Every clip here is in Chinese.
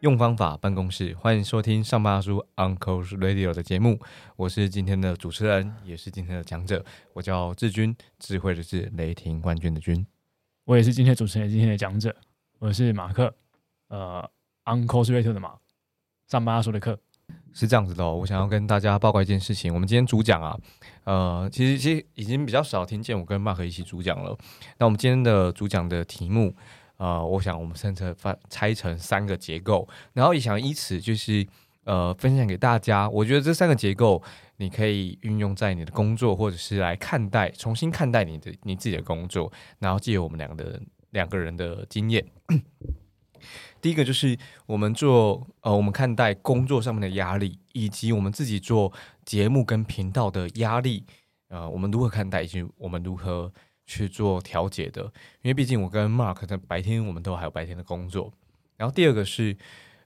用方法办公室，欢迎收听上班叔 Uncle Radio 的节目。我是今天的主持人，也是今天的讲者。我叫志军，智慧的智，雷霆冠军的军。我也是今天主持人，今天的讲者。我是马克，呃，Uncle Radio 的马。上班叔的课是这样子的，我想要跟大家报告一件事情。我们今天主讲啊，呃，其实其实已经比较少听见我跟马克一起主讲了。那我们今天的主讲的题目。呃，我想我们甚至分拆成三个结构，然后也想以此就是呃分享给大家。我觉得这三个结构你可以运用在你的工作，或者是来看待重新看待你的你自己的工作，然后借由我们两个的两个人的经验。第一个就是我们做呃，我们看待工作上面的压力，以及我们自己做节目跟频道的压力，呃，我们如何看待，以及我们如何。去做调节的，因为毕竟我跟 Mark 在白天我们都还有白天的工作。然后第二个是，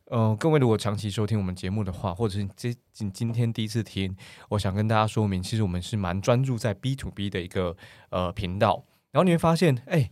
呃，各位如果长期收听我们节目的话，或者是今今今天第一次听，我想跟大家说明，其实我们是蛮专注在 B to B 的一个呃频道。然后你会发现，哎。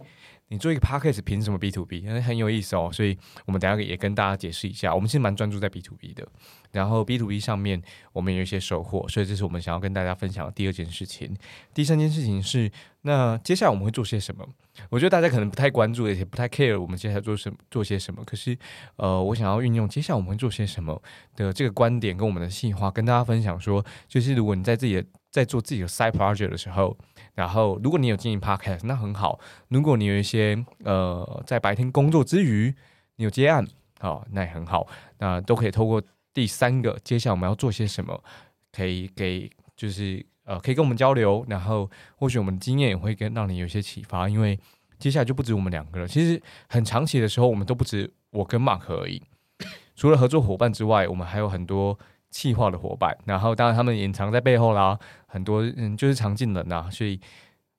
你做一个 podcast 凭什么 B to B？因为很有意思哦，所以我们等下也跟大家解释一下。我们其实蛮专注在 B to B 的，然后 B to B 上面我们有一些收获，所以这是我们想要跟大家分享的第二件事情。第三件事情是，那接下来我们会做些什么？我觉得大家可能不太关注，也不太 care 我们接下来做什做些什么。可是，呃，我想要运用接下来我们会做些什么的这个观点跟我们的细化，跟大家分享说，就是如果你在自己在做自己的 side project 的时候。然后，如果你有经营 podcast，那很好。如果你有一些呃，在白天工作之余，你有接案，好，那也很好。那都可以透过第三个，接下来我们要做些什么，可以给就是呃，可以跟我们交流。然后，或许我们的经验也会跟让你有一些启发。因为接下来就不止我们两个了。其实很长期的时候，我们都不止我跟 Mark 而已。除了合作伙伴之外，我们还有很多。气化的伙伴，然后当然他们隐藏在背后啦，很多嗯就是常进人呐，所以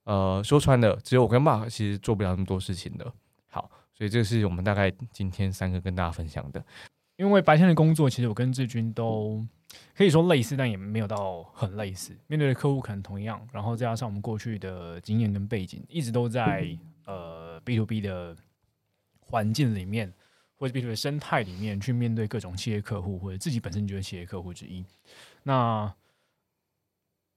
呃说穿了，只有我跟 Mark 其实做不了那么多事情的。好，所以这是我们大概今天三个跟大家分享的。因为白天的工作，其实我跟志军都可以说类似，但也没有到很类似。面对的客户可能同样，然后再加上我们过去的经验跟背景，一直都在呃 B to B 的环境里面。或者 B to B 生态里面去面对各种企业客户，或者自己本身就是企业客户之一，那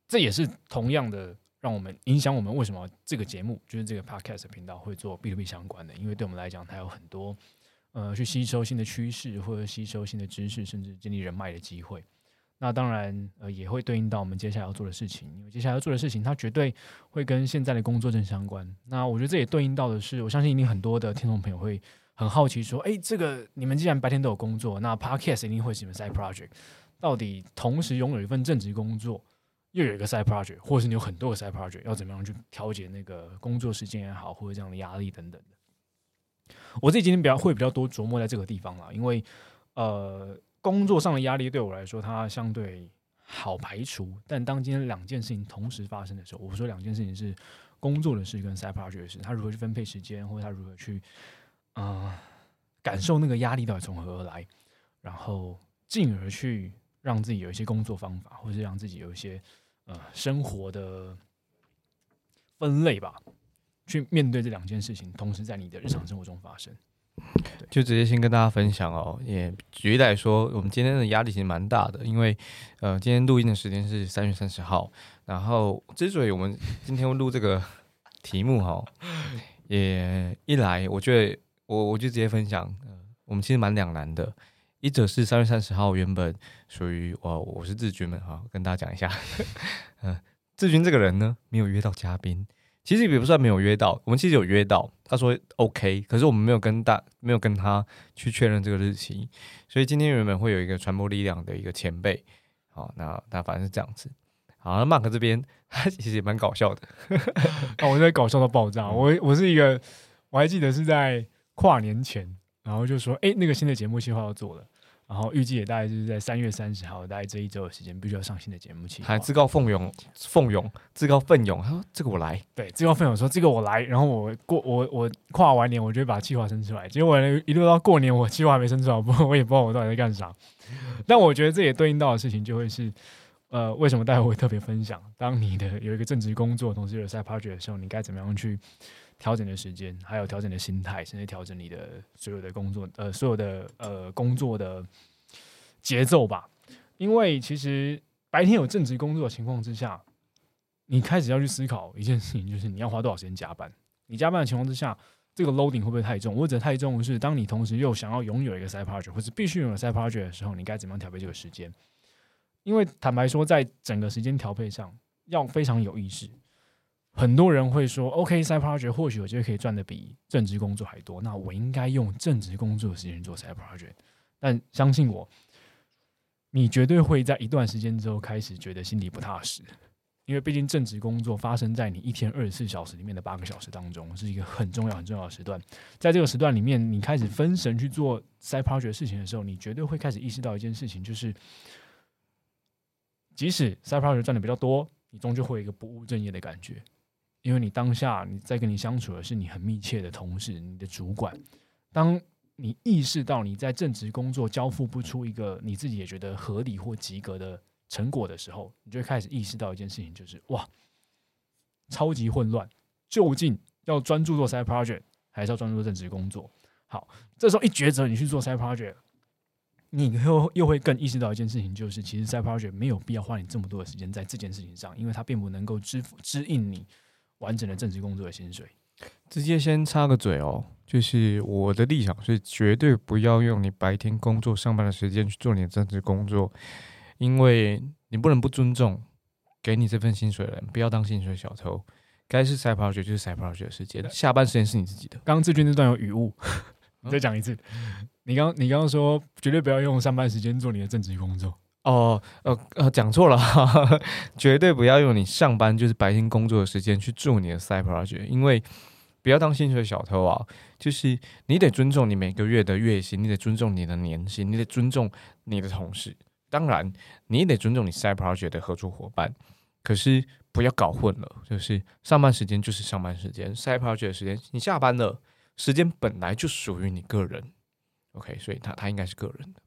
这也是同样的让我们影响我们为什么这个节目就是这个 Podcast 频道会做 B to B 相关的，因为对我们来讲，它有很多呃去吸收新的趋势，或者吸收新的知识，甚至建立人脉的机会。那当然呃也会对应到我们接下来要做的事情，因为接下来要做的事情，它绝对会跟现在的工作正相关。那我觉得这也对应到的是，我相信一定很多的听众朋友会。很好奇，说，哎，这个你们既然白天都有工作，那 podcast 一定会是你们 side project。到底同时拥有一份正职工作，又有一个 side project，或者是你有很多个 side project，要怎么样去调节那个工作时间也好，或者这样的压力等等？我自己今天比较会比较多琢磨在这个地方啦，因为呃，工作上的压力对我来说，它相对好排除。但当今天两件事情同时发生的时候，我说两件事情是工作的事跟 side project 的事，他如何去分配时间，或者他如何去。啊，感受那个压力到底从何而来，然后进而去让自己有一些工作方法，或是让自己有一些呃生活的分类吧，去面对这两件事情，同时在你的日常生活中发生。就直接先跟大家分享哦，也举例来说，我们今天的压力其实蛮大的，因为呃，今天录音的时间是三月三十号，然后之所以我们今天录这个题目哈，也一来我觉得。我我就直接分享，我们其实蛮两难的。一者是三月三十号原本属于我，我是志军们哈，跟大家讲一下。嗯，志军这个人呢，没有约到嘉宾，其实也不算没有约到，我们其实有约到，他说 OK，可是我们没有跟大，没有跟他去确认这个日期，所以今天原本会有一个传播力量的一个前辈，好，那那反正是这样子。好，那 Mark 这边他其实也蛮搞笑的，啊，我在搞笑到爆炸，我我是一个，我还记得是在。跨年前，然后就说：“哎，那个新的节目计划要做了，然后预计也大概就是在三月三十号，大概这一周的时间，必须要上新的节目计划。”还自告奋勇，奋勇，自告奋勇，他说：“这个我来。”对，自告奋勇说：“这个我来。”然后我过我我跨完年，我就把计划生出来。结果一路到过年，我计划还没生出来，不，我也不知道我到底在干啥。但我觉得这也对应到的事情，就会是，呃，为什么待会会特别分享？当你的有一个正职工作，同时有 side project 的时候，你该怎么样去调整的时间，还有调整的心态，甚至调整你的所有的工作，呃，所有的呃工作的节奏吧。因为其实白天有正职工作的情况之下，你开始要去思考一件事情，就是你要花多少时间加班。你加班的情况之下，这个 loading 会不会太重？或者太重是当你同时又想要拥有一个 side project，或者必须拥有 side project 的时候，你该怎么样调配这个时间？因为坦白说，在整个时间调配上要非常有意识。很多人会说：“OK，side project 或许我觉得可以赚的比正职工作还多，那我应该用正职工作的时间做 side project。”但相信我，你绝对会在一段时间之后开始觉得心里不踏实，因为毕竟正职工作发生在你一天二十四小时里面的八个小时当中，是一个很重要很重要的时段。在这个时段里面，你开始分神去做 side project 事情的时候，你绝对会开始意识到一件事情，就是。即使 side project 赚的比较多，你终究会有一个不务正业的感觉，因为你当下你在跟你相处的是你很密切的同事，你的主管。当你意识到你在正职工作交付不出一个你自己也觉得合理或及格的成果的时候，你就开始意识到一件事情，就是哇，超级混乱，究竟要专注做 side project 还是要专注做正职工作？好，这时候一抉择，你去做 side project。你又又会更意识到一件事情，就是其实 side project 没有必要花你这么多的时间在这件事情上，因为它并不能够支付支应你完整的正职工作的薪水。直接先插个嘴哦，就是我的立场是绝对不要用你白天工作上班的时间去做你的正职工作，因为你不能不尊重给你这份薪水的人，不要当薪水小偷。该是 side project 就是 side project 的时间，下班时间是你自己的。刚刚志军那段有语误，你再讲一次。你刚你刚刚说绝对不要用上班时间做你的正职工作哦，呃呃，讲错了哈哈，绝对不要用你上班就是白天工作的时间去做你的 side project，因为不要当薪水小偷啊，就是你得尊重你每个月的月薪，你得尊重你的年薪，你得尊重你的同事，当然你得尊重你 side project 的合作伙伴，可是不要搞混了，就是上班时间就是上班时间，side project 的时间你下班了，时间本来就属于你个人。OK，所以他他应该是个人的。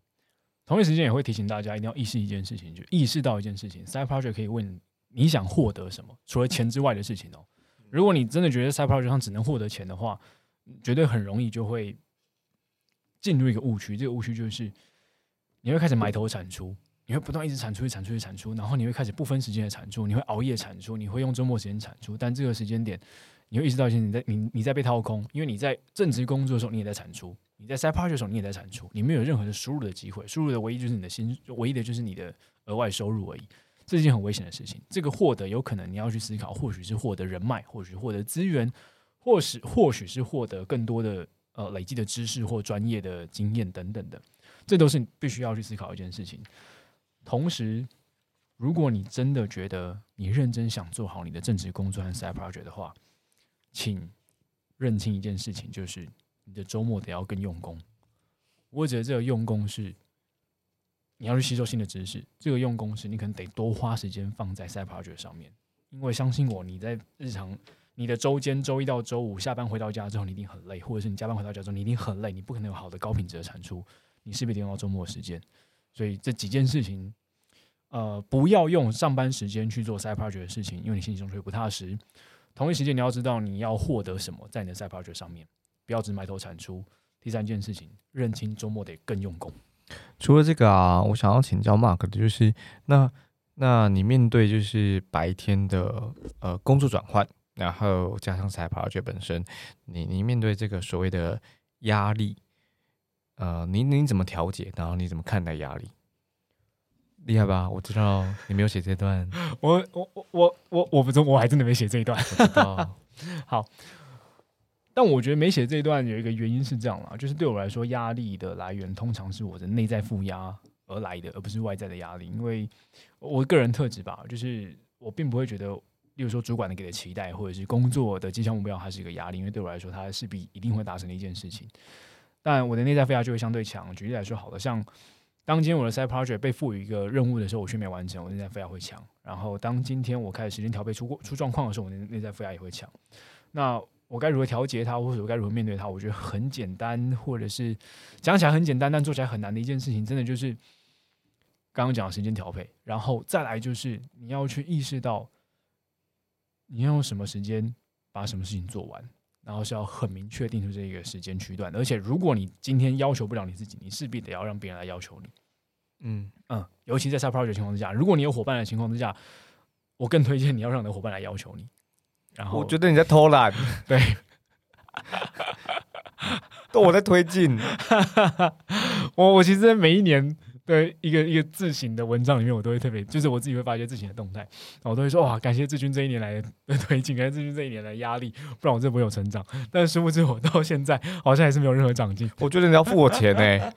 同一时间也会提醒大家，一定要意识一件事情，就意识到一件事情。Side project 可以问你想获得什么，除了钱之外的事情哦。如果你真的觉得 Side project 上只能获得钱的话，绝对很容易就会进入一个误区。这个误区就是你会开始埋头产出，你会不断一直产出、产出、产出，然后你会开始不分时间的产出，你会熬夜产出，你会用周末时间产出。但这个时间点，你会意识到一些你在你你在被掏空，因为你在正职工作的时候，你也在产出。你在 side project 时候，你也在产出，你没有任何的输入的机会，输入的唯一就是你的薪，唯一的就是你的额外收入而已。这是一件很危险的事情。这个获得有可能你要去思考，或许是获得人脉，或许获得资源，或是或许是获得更多的呃累积的知识或专业的经验等等的，这都是你必须要去思考一件事情。同时，如果你真的觉得你认真想做好你的正职工作和 side project 的话，请认清一件事情，就是。你的周末得要更用功，我觉得这个用功是你要去吸收新的知识。这个用功是你可能得多花时间放在 side project 上面，因为相信我，你在日常你的周间周一到周五下班回到家之后，你一定很累，或者是你加班回到家之后，你一定很累，你不可能有好的高品质的产出，你势必得用到周末时间。所以这几件事情，呃，不要用上班时间去做 sapara 的事情，因为你心里中会不踏实。同一时间，你要知道你要获得什么在你的 side project 上面。不要只埋头产出。第三件事情，认清周末得更用功。除了这个啊，我想要请教 Mark 的就是，那那你面对就是白天的呃工作转换，然后加上赛跑这本身，你你面对这个所谓的压力，呃，你你怎么调节？然后你怎么看待压力？厉害吧？我知道你没有写这段，我我我我我我不中，我还真的没写这一段。好。但我觉得没写这一段有一个原因是这样啦，就是对我来说，压力的来源通常是我的内在负压而来的，而不是外在的压力。因为我个人特质吧，就是我并不会觉得，例如说主管的给的期待，或者是工作的绩效目标，它是一个压力。因为对我来说，它势必一定会达成的一件事情。但我的内在负压就会相对强。举例来说，好的，像当今天我的 side project 被赋予一个任务的时候，我却没完成，我内在负压会强。然后当今天我开始时间调配出过出状况的时候，我内内在负压也会强。那我该如何调节它，或者我该如何面对它？我觉得很简单，或者是讲起来很简单，但做起来很难的一件事情，真的就是刚刚讲的时间调配，然后再来就是你要去意识到你要用什么时间把什么事情做完，然后是要很明确定出这个时间区段。而且如果你今天要求不了你自己，你势必得要让别人来要求你。嗯嗯，尤其在 side project 情况之下，如果你有伙伴的情况之下，我更推荐你要让你的伙伴来要求你。然后我觉得你在偷懒，对，都我在推进。我我其实每一年的一个一个自省的文章里面，我都会特别，就是我自己会发一些自省的动态，然后我都会说哇，感谢志军这一年来的推进，感谢志军这一年来的压力，不然我这不会有成长。但是殊不知我到现在好像还是没有任何长进。我觉得你要付我钱呢、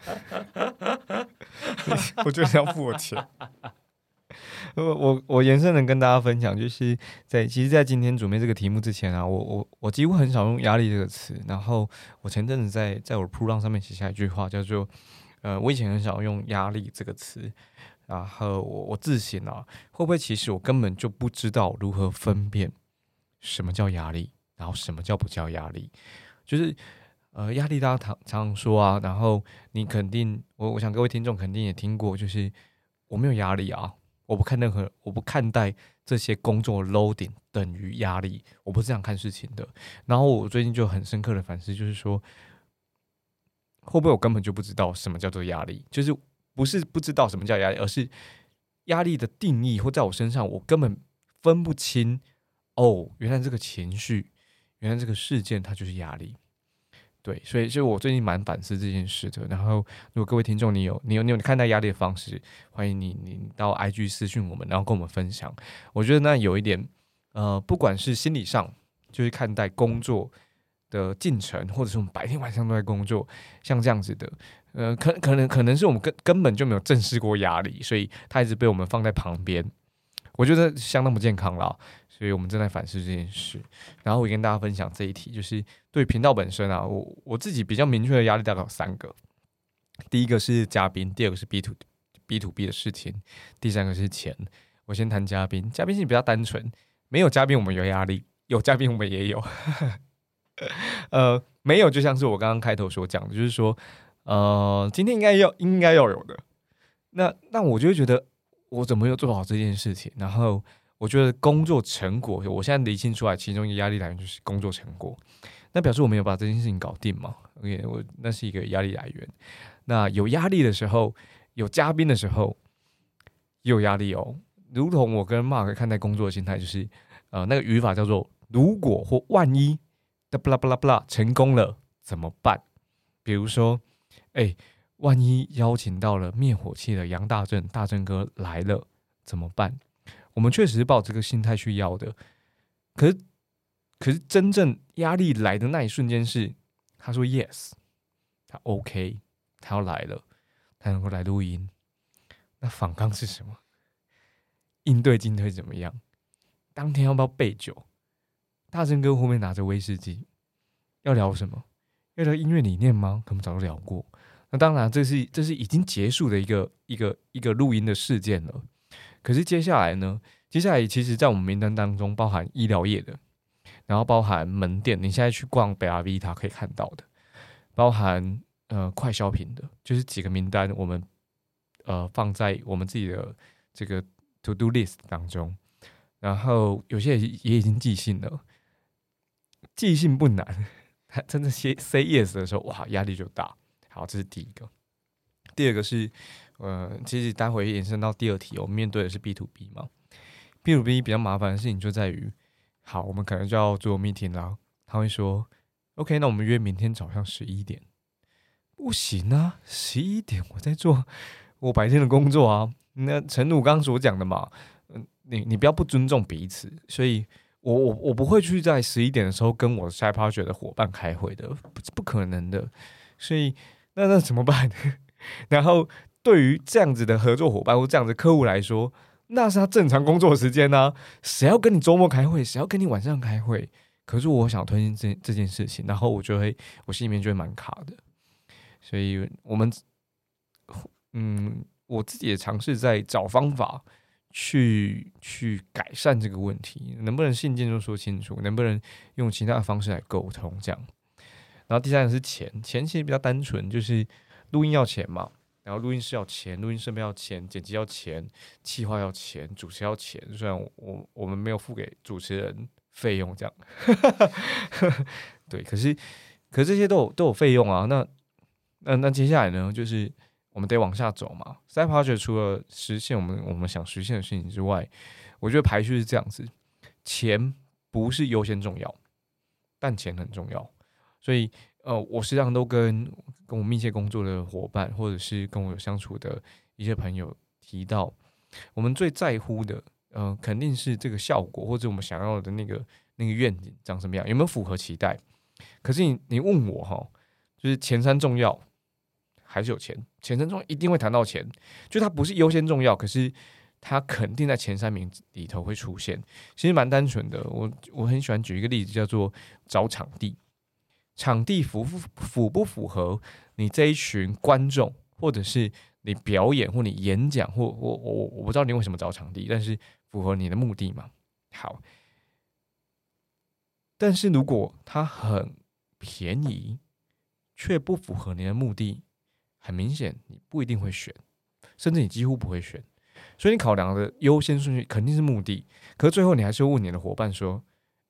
我觉得你要付我钱。我我我延伸的跟大家分享，就是在其实，在今天准备这个题目之前啊，我我我几乎很少用压力这个词。然后我前阵子在在我的铺浪上面写下一句话，叫做呃，我以前很少用压力这个词。然后我我自省啊，会不会其实我根本就不知道如何分辨什么叫压力，然后什么叫不叫压力？就是呃，压力大家常常说啊，然后你肯定，我我想各位听众肯定也听过，就是我没有压力啊，我不看任何，我不看待这些工作 loading 等于压力，我不是这样看事情的。然后我最近就很深刻的反思，就是说，会不会我根本就不知道什么叫做压力？就是不是不知道什么叫压力，而是压力的定义或在我身上，我根本分不清。哦，原来这个情绪，原来这个事件，它就是压力。对，所以就我最近蛮反思这件事的。然后，如果各位听众你有你有你有看待压力的方式，欢迎你你到 IG 私讯我们，然后跟我们分享。我觉得那有一点，呃，不管是心理上，就是看待工作的进程，或者是我们白天晚上都在工作，像这样子的，呃，可可能可能是我们根根本就没有正视过压力，所以它一直被我们放在旁边。我觉得相当不健康啦，所以我们正在反思这件事。然后我跟大家分享这一题，就是对频道本身啊，我我自己比较明确的压力大概有三个。第一个是嘉宾，第二个是 B to B to B 的事情，第三个是钱。我先谈嘉宾，嘉宾是比较单纯，没有嘉宾我们有压力，有嘉宾我们也有。呃，没有，就像是我刚刚开头所讲的，就是说，呃，今天应该要应该要有的。那那我就会觉得。我怎么又做好这件事情？然后我觉得工作成果，我现在理清出来，其中一个压力来源就是工作成果。那表示我没有把这件事情搞定嘛？OK，我那是一个压力来源。那有压力的时候，有嘉宾的时候，也有压力哦。如同我跟 Mark 看待工作的心态，就是呃，那个语法叫做“如果或万一”的不啦不啦不啦成功了怎么办？比如说，哎。万一邀请到了灭火器的杨大正大正哥来了怎么办？我们确实是抱这个心态去要的，可是，可是真正压力来的那一瞬间是，他说 yes，他 OK，他要来了，他能够来录音。那反抗是什么？应对进退怎么样？当天要不要备酒？大正哥后面拿着威士忌，要聊什么？要聊音乐理念吗？可能早就聊过。那当然，这是这是已经结束的一个一个一个录音的事件了。可是接下来呢？接下来其实，在我们名单当中，包含医疗业的，然后包含门店，你现在去逛贝阿维塔可以看到的，包含呃快消品的，就是几个名单，我们呃放在我们自己的这个 to do list 当中。然后有些也也已经寄信了，记性不难，他真的 say say yes 的时候，哇，压力就大。好，这是第一个。第二个是，呃，其实待会延伸到第二题，我们面对的是 B to B 嘛。B to B 比较麻烦的事情就在于，好，我们可能就要做 meeting 啦。他会说，OK，那我们约明天早上十一点。不行啊，十一点我在做我白天的工作啊。那陈鲁刚所讲的嘛，嗯，你你不要不尊重彼此，所以我我我不会去在十一点的时候跟我 s i d project 的伙伴开会的，不不可能的。所以。那那怎么办？然后对于这样子的合作伙伴或这样子客户来说，那是他正常工作时间呢。谁要跟你周末开会？谁要跟你晚上开会？可是我想推进这这件事情，然后我就会我心里面就会蛮卡的。所以我们，嗯，我自己也尝试在找方法去去改善这个问题，能不能信件就说清楚？能不能用其他的方式来沟通？这样。然后第三个是钱，钱其实比较单纯，就是录音要钱嘛。然后录音师要钱，录音设备要钱，剪辑要钱，企划要钱，主持要钱。虽然我我们没有付给主持人费用，这样，对，可是可是这些都有都有费用啊。那那那接下来呢，就是我们得往下走嘛。Side project 除了实现我们我们想实现的事情之外，我觉得排序是这样子：钱不是优先重要，但钱很重要。所以呃，我实际上都跟跟我密切工作的伙伴，或者是跟我有相处的一些朋友提到，我们最在乎的，呃，肯定是这个效果，或者我们想要的那个那个愿景长什么样，有没有符合期待？可是你你问我哈，就是前三重要。还是有钱，前三中一定会谈到钱，就它不是优先重要，可是它肯定在前三名里头会出现。其实蛮单纯的，我我很喜欢举一个例子，叫做找场地，场地符符符不符合你这一群观众，或者是你表演或你演讲，或我我我不知道你为什么找场地，但是符合你的目的嘛？好，但是如果它很便宜，却不符合你的目的。很明显，你不一定会选，甚至你几乎不会选，所以你考量的优先顺序肯定是目的。可是最后你还是会问你的伙伴说：“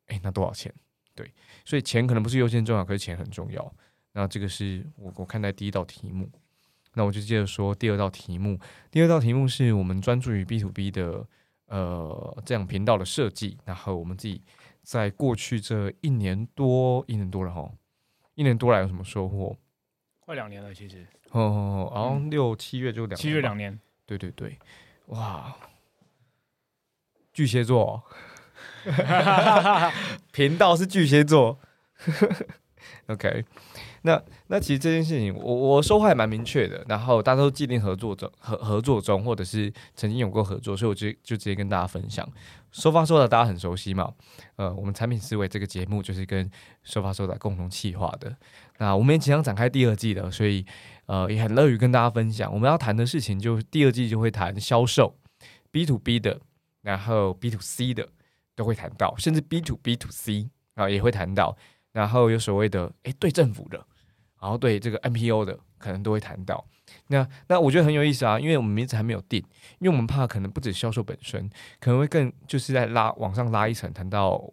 哎，那多少钱？”对，所以钱可能不是优先重要，可是钱很重要。那这个是我我看待第一道题目。那我就接着说第二道题目。第二道题目是我们专注于 B to B 的呃这样频道的设计。然后我们自己在过去这一年多一年多了哈，一年多来有什么收获？快两年了，其实。哦，然后六七月就两七月两年，对对对，哇，巨蟹座，频道是巨蟹座，OK，那那其实这件事情，我我收获还蛮明确的，然后大家都既定合作中合合作中，或者是曾经有过合作，所以我就就直接跟大家分享。收发收的大家很熟悉嘛，呃，我们产品思维这个节目就是跟收发收的共同企划的，那我们也即将展开第二季的，所以。呃，也很乐于跟大家分享。我们要谈的事情，就第二季就会谈销售，B to B 的，然后 B to C 的都会谈到，甚至 B to B to C 啊也会谈到。然后有所谓的，诶，对政府的，然后对这个 NPO 的，可能都会谈到。那那我觉得很有意思啊，因为我们名字还没有定，因为我们怕可能不止销售本身，可能会更就是在拉往上拉一层，谈到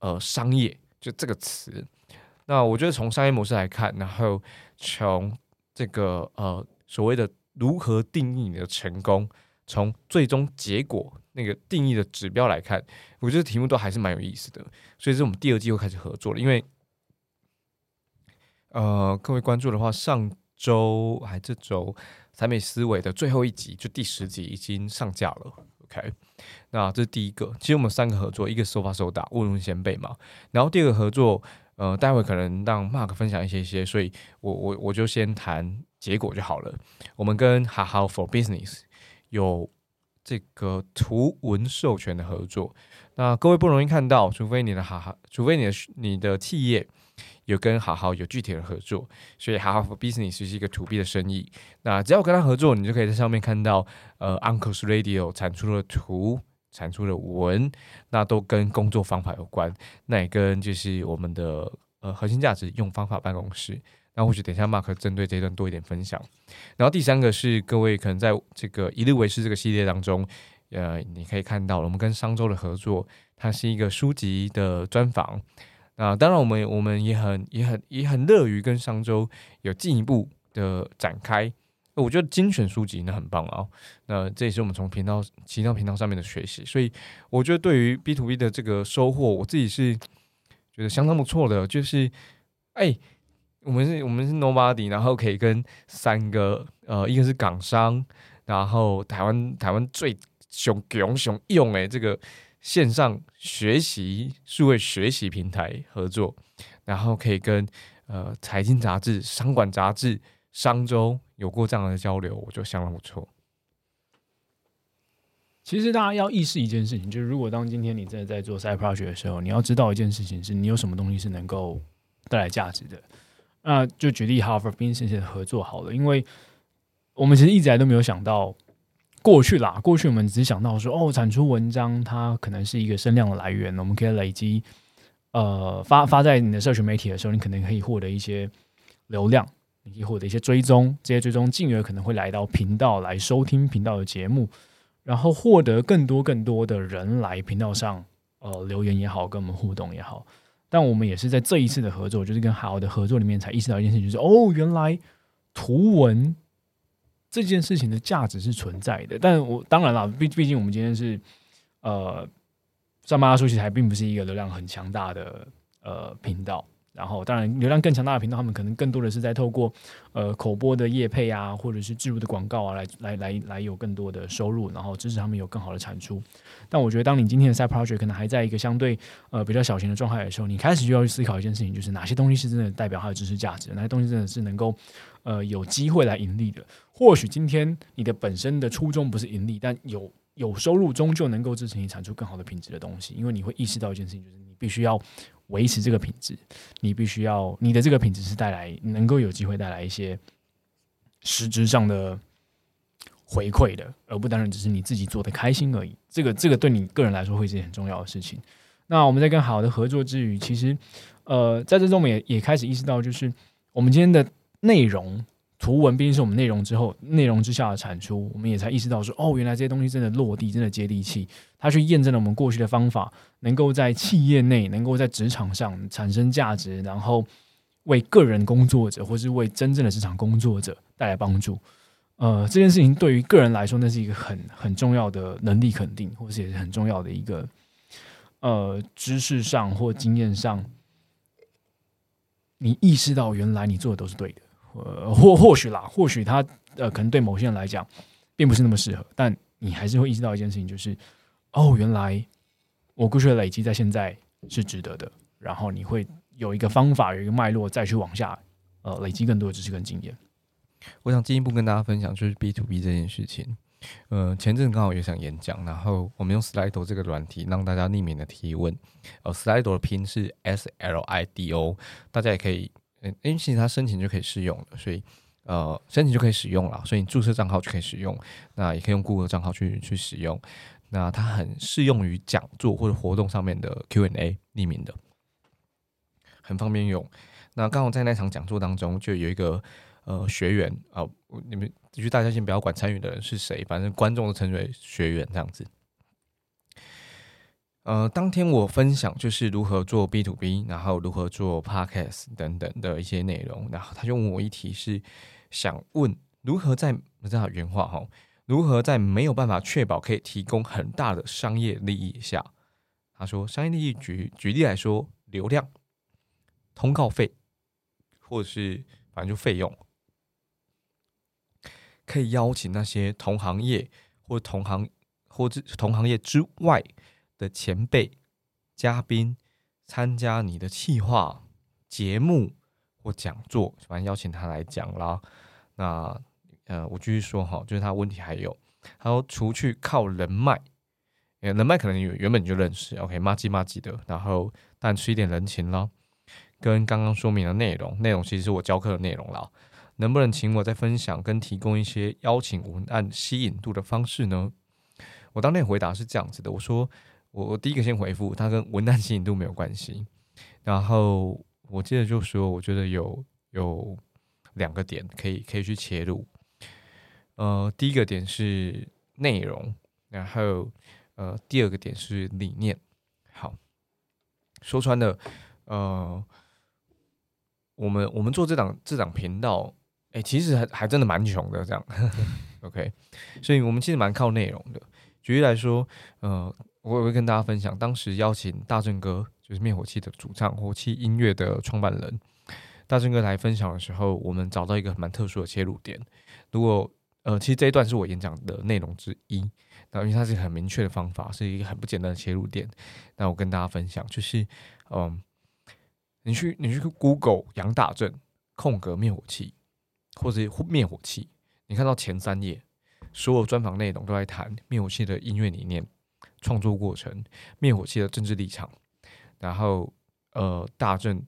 呃商业就这个词。那我觉得从商业模式来看，然后从这个呃，所谓的如何定义你的成功，从最终结果那个定义的指标来看，我觉得题目都还是蛮有意思的。所以，是我们第二季又开始合作了。因为，呃，各位关注的话，上周还这周，财美思维的最后一集，就第十集已经上架了。OK，那这是第一个。其实我们三个合作，一个手把手打，问问先辈嘛。然后第二个合作。呃，待会可能让 Mark 分享一些些，所以我我我就先谈结果就好了。我们跟 h a h for Business 有这个图文授权的合作，那各位不容易看到，除非你的哈哈，除非你的你的企业有跟好好有具体的合作，所以好好 Business 是一个 To B 的生意。那只要跟他合作，你就可以在上面看到呃 Uncle's Radio 产出的图。产出的文，那都跟工作方法有关，那也跟就是我们的呃核心价值用方法办公室。那或许等一下 Mark 针对这一段多一点分享。然后第三个是各位可能在这个一日为师这个系列当中，呃，你可以看到我们跟商周的合作，它是一个书籍的专访。那当然，我们我们也很也很也很乐于跟商周有进一步的展开。我觉得精选书籍那很棒啊，那这也是我们从频道其他频道上面的学习，所以我觉得对于 B to B 的这个收获，我自己是觉得相当不错的。就是，哎，我们是我们是 Nobody，然后可以跟三个呃，一个是港商，然后台湾台湾最熊熊熊用哎这个线上学习数位学习平台合作，然后可以跟呃财经杂志、商管杂志。商周有过这样的交流，我就相当不错。其实大家要意识一件事情，就是如果当今天你真的在做 s i d project 的时候，你要知道一件事情，是你有什么东西是能够带来价值的。那就举例 Harvard Business 合作好了，因为我们其实一直来都没有想到过去啦，过去我们只想到说，哦，产出文章它可能是一个声量的来源，我们可以累积，呃，发发在你的社群媒体的时候，你可能可以获得一些流量。你可以获得一些追踪，这些追踪进而可能会来到频道来收听频道的节目，然后获得更多更多的人来频道上呃留言也好，跟我们互动也好。但我们也是在这一次的合作，就是跟好的合作里面才意识到一件事情，就是哦，原来图文这件事情的价值是存在的。但我当然了，毕毕竟我们今天是呃上巴拉书其实还并不是一个流量很强大的呃频道。然后，当然，流量更强大的频道，他们可能更多的是在透过呃口播的业配啊，或者是植入的广告啊，来来来来有更多的收入，然后支持他们有更好的产出。但我觉得，当你今天的 side project 可能还在一个相对呃比较小型的状态的时候，你开始就要去思考一件事情，就是哪些东西是真的代表它的知识价值，哪些东西真的是能够呃有机会来盈利的。或许今天你的本身的初衷不是盈利，但有有收入，终究能够支持你产出更好的品质的东西，因为你会意识到一件事情，就是你必须要。维持这个品质，你必须要你的这个品质是带来能够有机会带来一些实质上的回馈的，而不单纯只是你自己做的开心而已。这个这个对你个人来说会是件很重要的事情。那我们在跟好的合作之余，其实呃，在这中我们也也开始意识到，就是我们今天的内容。图文毕竟是我们内容之后内容之下的产出，我们也才意识到说，哦，原来这些东西真的落地，真的接地气。它去验证了我们过去的方法，能够在企业内，能够在职场上产生价值，然后为个人工作者或是为真正的职场工作者带来帮助。呃，这件事情对于个人来说，那是一个很很重要的能力肯定，或是也是很重要的一个呃知识上或经验上，你意识到原来你做的都是对的。呃，或或许啦，或许他呃，可能对某些人来讲，并不是那么适合，但你还是会意识到一件事情，就是哦，原来我过去的累积在现在是值得的，然后你会有一个方法，有一个脉络，再去往下呃累积更多的知识跟经验。我想进一步跟大家分享，就是 B to B 这件事情。呃，前阵刚好也想演讲，然后我们用 Slido 这个软体让大家匿名的提问。呃，Slido 的拼是 S L I D O，大家也可以。嗯，因为其实它申请就可以试用了，所以呃，申请就可以使用了，所以你注册账号就可以使用。那也可以用 Google 账号去去使用。那它很适用于讲座或者活动上面的 Q&A 匿名的，很方便用。那刚好在那场讲座当中，就有一个呃学员啊，你们就大家先不要管参与的人是谁，反正观众都称为学员这样子。呃，当天我分享就是如何做 B to B，然后如何做 Podcast 等等的一些内容，然后他就问我一题是想问如何在不知道原话哈，如何在没有办法确保可以提供很大的商业利益下，他说商业利益举举例来说，流量、通告费，或者是反正就费用，可以邀请那些同行业或同行或者同行业之外。的前辈、嘉宾参加你的企划节目或讲座，反正邀请他来讲啦。那呃，我继续说哈，就是他问题还有，他说除去靠人脉，人脉可能原原本就认识，OK，骂鸡骂鸡的，然后但吃一点人情啦，跟刚刚说明的内容，内容其实是我教课的内容啦。能不能请我再分享跟提供一些邀请文案吸引度的方式呢？我当天回答是这样子的，我说。我我第一个先回复，它跟文案吸引度没有关系。然后我接着就说，我觉得有有两个点可以可以去切入。呃，第一个点是内容，然后呃，第二个点是理念。好，说穿了，呃，我们我们做这档这档频道，哎，其实还还真的蛮穷的，这样。OK，所以我们其实蛮靠内容的。举例来说，呃。我也会跟大家分享，当时邀请大正哥，就是灭火器的主唱，火器音乐的创办人，大正哥来分享的时候，我们找到一个蛮特殊的切入点。如果呃，其实这一段是我演讲的内容之一，那因为它是很明确的方法，是一个很不简单的切入点。那我跟大家分享，就是嗯，你去你去 Google 杨大正空格灭火器，或者灭火器，你看到前三页，所有专访内容都在谈灭火器的音乐理念。创作过程、灭火器的政治立场，然后呃大正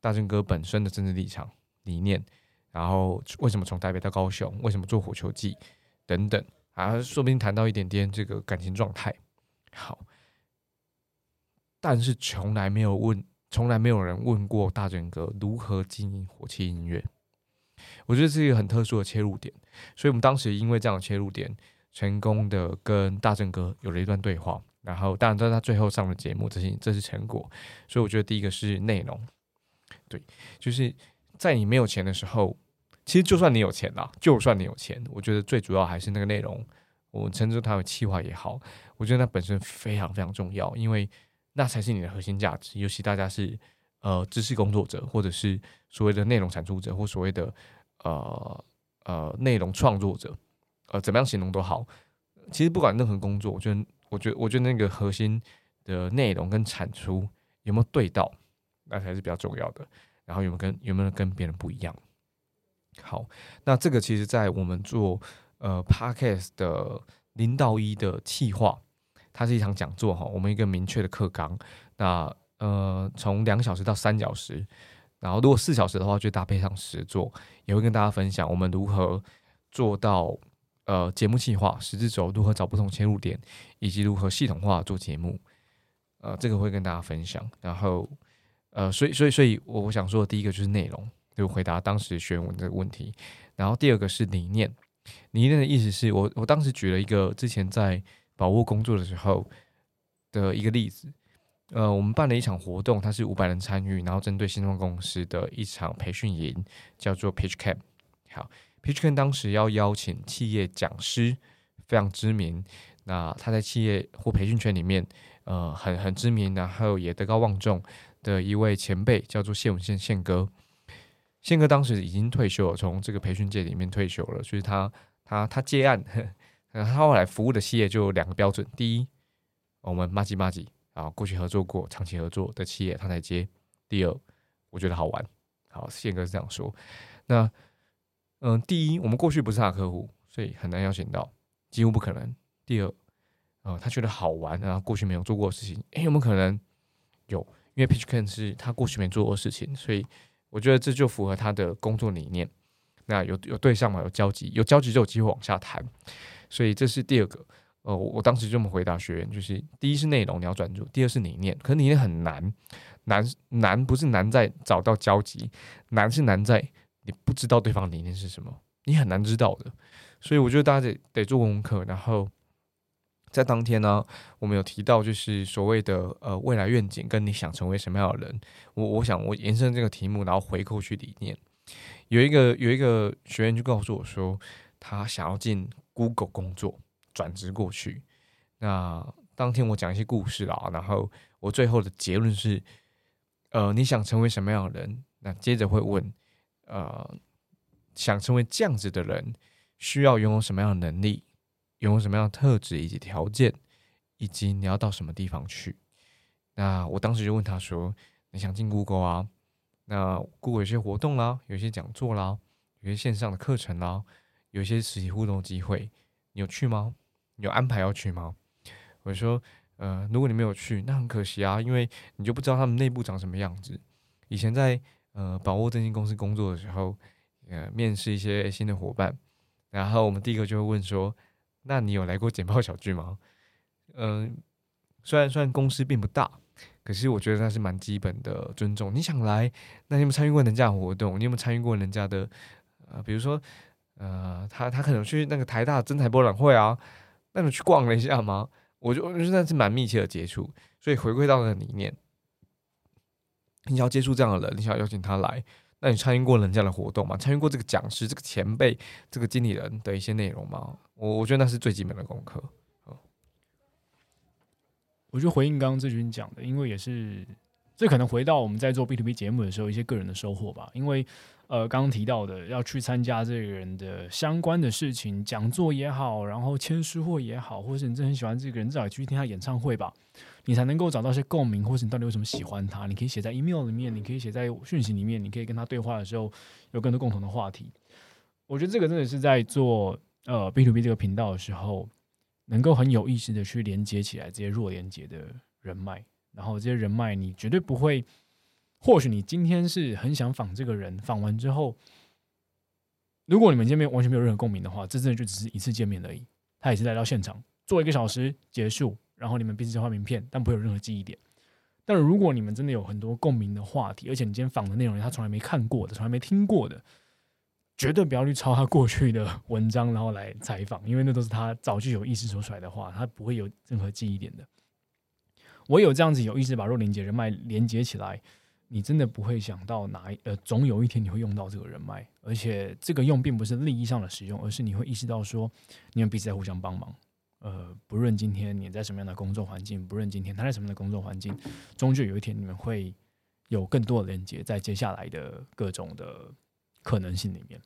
大正哥本身的政治立场理念，然后为什么从台北到高雄，为什么做火球季等等啊，说不定谈到一点点这个感情状态。好，但是从来没有问，从来没有人问过大正哥如何经营火器音乐。我觉得这是一个很特殊的切入点，所以我们当时因为这样的切入点，成功的跟大正哥有了一段对话。然后，当然在他最后上的节目，这是这是成果。所以我觉得第一个是内容，对，就是在你没有钱的时候，其实就算你有钱啦，就算你有钱，我觉得最主要还是那个内容。我称之它为企划也好，我觉得那本身非常非常重要，因为那才是你的核心价值。尤其大家是呃知识工作者，或者是所谓的内容产出者，或所谓的呃呃内容创作者，呃怎么样形容都好。其实不管任何工作，我觉得。我觉得，我觉得那个核心的内容跟产出有没有对到，那才是比较重要的。然后有没有跟有没有跟别人不一样？好，那这个其实，在我们做呃 podcast 的零到一的企划，它是一场讲座哈。我们一个明确的课纲，那呃从两小时到三小时，然后如果四小时的话，就搭配上实做，也会跟大家分享我们如何做到。呃，节目计划十字轴如何找不同切入点，以及如何系统化做节目，呃，这个会跟大家分享。然后，呃，所以，所以，所以，我我想说的第一个就是内容，就回答当时学文的问题。然后第二个是理念，理念的意思是我我当时举了一个之前在宝沃工作的时候的一个例子。呃，我们办了一场活动，它是五百人参与，然后针对新创公司的一场培训营，叫做 Pitch Camp。好。PitchCon 当时要邀请企业讲师，非常知名。那他在企业或培训圈里面，呃，很很知名，然后也德高望重的一位前辈，叫做谢文宪宪哥。宪哥当时已经退休了，从这个培训界里面退休了。所以他他他接案，他后来服务的企业就有两个标准：第一，我们马吉马吉啊，过去合作过、长期合作的企业，他才接；第二，我觉得好玩。好，宪哥是这样说。那嗯，第一，我们过去不是他的客户，所以很难邀请到，几乎不可能。第二，呃，他觉得好玩，然后过去没有做过的事情，诶，有没有可能有？因为 Pitch Can 是他过去没做过的事情，所以我觉得这就符合他的工作理念。那有有对象嘛？有交集，有交集就有机会往下谈。所以这是第二个。呃，我当时这么回答学员，就是第一是内容你要专注，第二是理念。可是理念很难，难难不是难在找到交集，难是难在。你不知道对方理念是什么，你很难知道的。所以我觉得大家得得做功课。然后在当天呢，我们有提到就是所谓的呃未来愿景，跟你想成为什么样的人。我我想我延伸这个题目，然后回扣去理念。有一个有一个学员就告诉我说，他想要进 Google 工作，转职过去。那当天我讲一些故事啦，然后我最后的结论是，呃，你想成为什么样的人？那接着会问。呃，想成为这样子的人，需要拥有什么样的能力，拥有什么样的特质以及条件，以及你要到什么地方去？那我当时就问他说：“你想进 Google 啊？那 Google 有些活动啦，有些讲座啦，有些线上的课程啦，有一些实体互动机会，你有去吗？有安排要去吗？”我说：“呃，如果你没有去，那很可惜啊，因为你就不知道他们内部长什么样子。以前在。”呃，宝沃征信公司工作的时候，呃，面试一些新的伙伴，然后我们第一个就会问说：“那你有来过简报小聚吗？”嗯，虽然虽然公司并不大，可是我觉得那是蛮基本的尊重。你想来，那你有没有参与过人家的活动？你有没有参与过人家的？呃，比如说，呃，他他可能去那个台大真才博览会啊，那你去逛了一下吗？我就我觉得那是蛮密切的接触，所以回归到那个理念。你要接触这样的人，你想要邀请他来，那你参与过人家的活动吗？参与过这个讲师、这个前辈、这个经理人的一些内容吗？我我觉得那是最基本的功课。我就回应刚刚志军讲的，因为也是这可能回到我们在做 B to B 节目的时候一些个人的收获吧，因为。呃，刚刚提到的要去参加这个人的相关的事情，讲座也好，然后签书会也好，或是你真的很喜欢这个人，至少去听他演唱会吧，你才能够找到一些共鸣，或者你到底为什么喜欢他？你可以写在 email 里面，你可以写在讯息里面，你可以跟他对话的时候有更多共同的话题。我觉得这个真的是在做呃 B to B 这个频道的时候，能够很有意识的去连接起来这些弱连接的人脉，然后这些人脉你绝对不会。或许你今天是很想访这个人，访完之后，如果你们见面完全没有任何共鸣的话，这真的就只是一次见面而已。他也是来到现场做一个小时结束，然后你们彼此交换名片，但不会有任何记忆点。但如果你们真的有很多共鸣的话题，而且你今天访的内容他从来没看过的，从来没听过的，绝对不要去抄他过去的文章，然后来采访，因为那都是他早就有意识说出来的话，他不会有任何记忆点的。我有这样子有意识把弱连接人脉连接起来，你真的不会想到哪一呃，总有一天你会用到这个人脉，而且这个用并不是利益上的使用，而是你会意识到说，你们彼此在互相帮忙。呃，不论今天你在什么样的工作环境，不论今天他在什么样的工作环境，终究有一天你们会有更多的连接，在接下来的各种的可能性里面。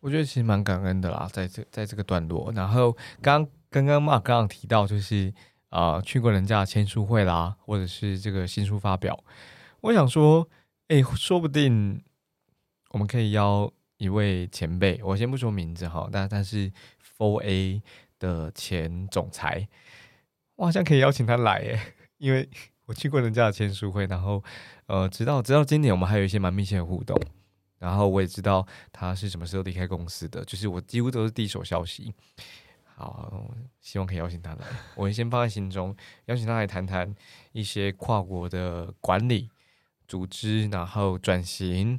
我觉得其实蛮感恩的啦，在这在这个段落，然后刚刚刚 Mark 刚刚提到就是啊，去过人家签书会啦，或者是这个新书发表，我想说，哎，说不定我们可以邀一位前辈，我先不说名字哈，但但是。Four A 的前总裁，我好像可以邀请他来耶，因为我去过人家的签书会，然后呃，直到直到今年我们还有一些蛮密切的互动，然后我也知道他是什么时候离开公司的，就是我几乎都是第一手消息。好，希望可以邀请他来，我先放在心中，邀请他来谈谈一些跨国的管理、组织，然后转型，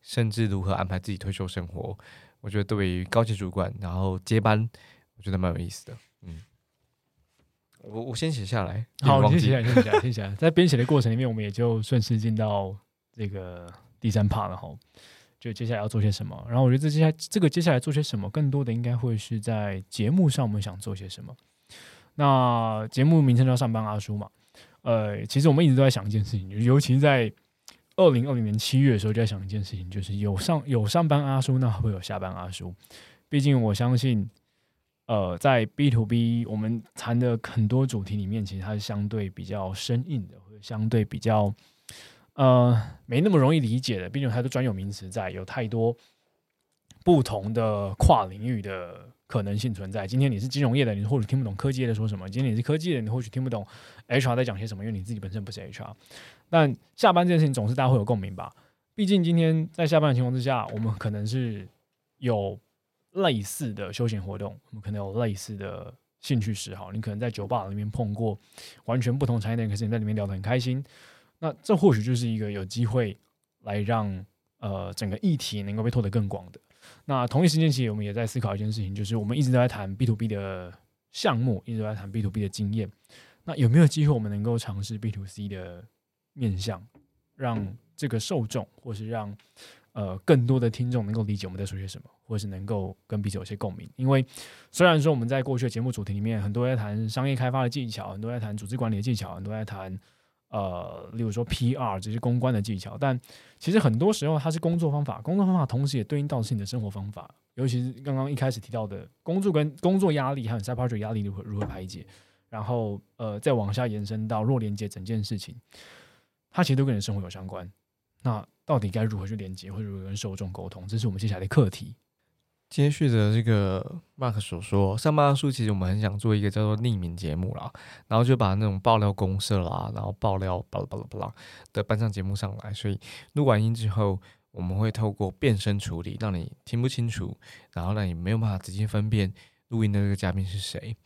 甚至如何安排自己退休生活。我觉得对于高级主管，然后接班，我觉得蛮有意思的。嗯，我我先写下来。好，先写下来，先写下来，先写下来。在编写的过程里面，我们也就顺势进到这个第三 part 了哈。就接下来要做些什么？然后我觉得这接下来这个接下来做些什么，更多的应该会是在节目上我们想做些什么。那节目名称叫上班阿叔嘛。呃，其实我们一直都在想一件事情，尤其在。二零二零年七月的时候，就在想一件事情，就是有上有上班阿叔，那会有下班阿叔。毕竟我相信，呃，在 B to B 我们谈的很多主题里面，其实它是相对比较生硬的，或者相对比较呃没那么容易理解的。毕竟它的专有名词在，有太多不同的跨领域的可能性存在。今天你是金融业的，你或许听不懂科技的说什么；今天你是科技的，你或许听不懂 HR 在讲些什么，因为你自己本身不是 HR。但下班这件事情总是大家会有共鸣吧？毕竟今天在下班的情况之下，我们可能是有类似的休闲活动，我们可能有类似的兴趣嗜好。你可能在酒吧里面碰过完全不同产业的人，可是你在里面聊得很开心。那这或许就是一个有机会来让呃整个议题能够被拓得更广的。那同一时间，其实我们也在思考一件事情，就是我们一直都在谈 B to B 的项目，一直都在谈 B to B 的经验。那有没有机会我们能够尝试 B to C 的？面向，让这个受众，或是让呃更多的听众能够理解我们在说些什么，或是能够跟彼此有些共鸣。因为虽然说我们在过去的节目主题里面，很多在谈商业开发的技巧，很多在谈组织管理的技巧，很多在谈呃，例如说 PR 这些公关的技巧，但其实很多时候它是工作方法，工作方法同时也对应到是你的生活方法。尤其是刚刚一开始提到的工作跟工作压力，还有 side project 压力如何如何排解，然后呃再往下延伸到弱连接整件事情。它其实都跟你生活有相关，那到底该如何去连接，或者如何跟受众沟通，这是我们接下来的课题。接续着这个 Mark 所说，上班书其实我们很想做一个叫做匿名节目啦，然后就把那种爆料公社啦，然后爆料巴拉巴拉巴拉的搬上节目上来，所以录完音之后，我们会透过变声处理，让你听不清楚，然后让你没有办法直接分辨录音的这个嘉宾是谁。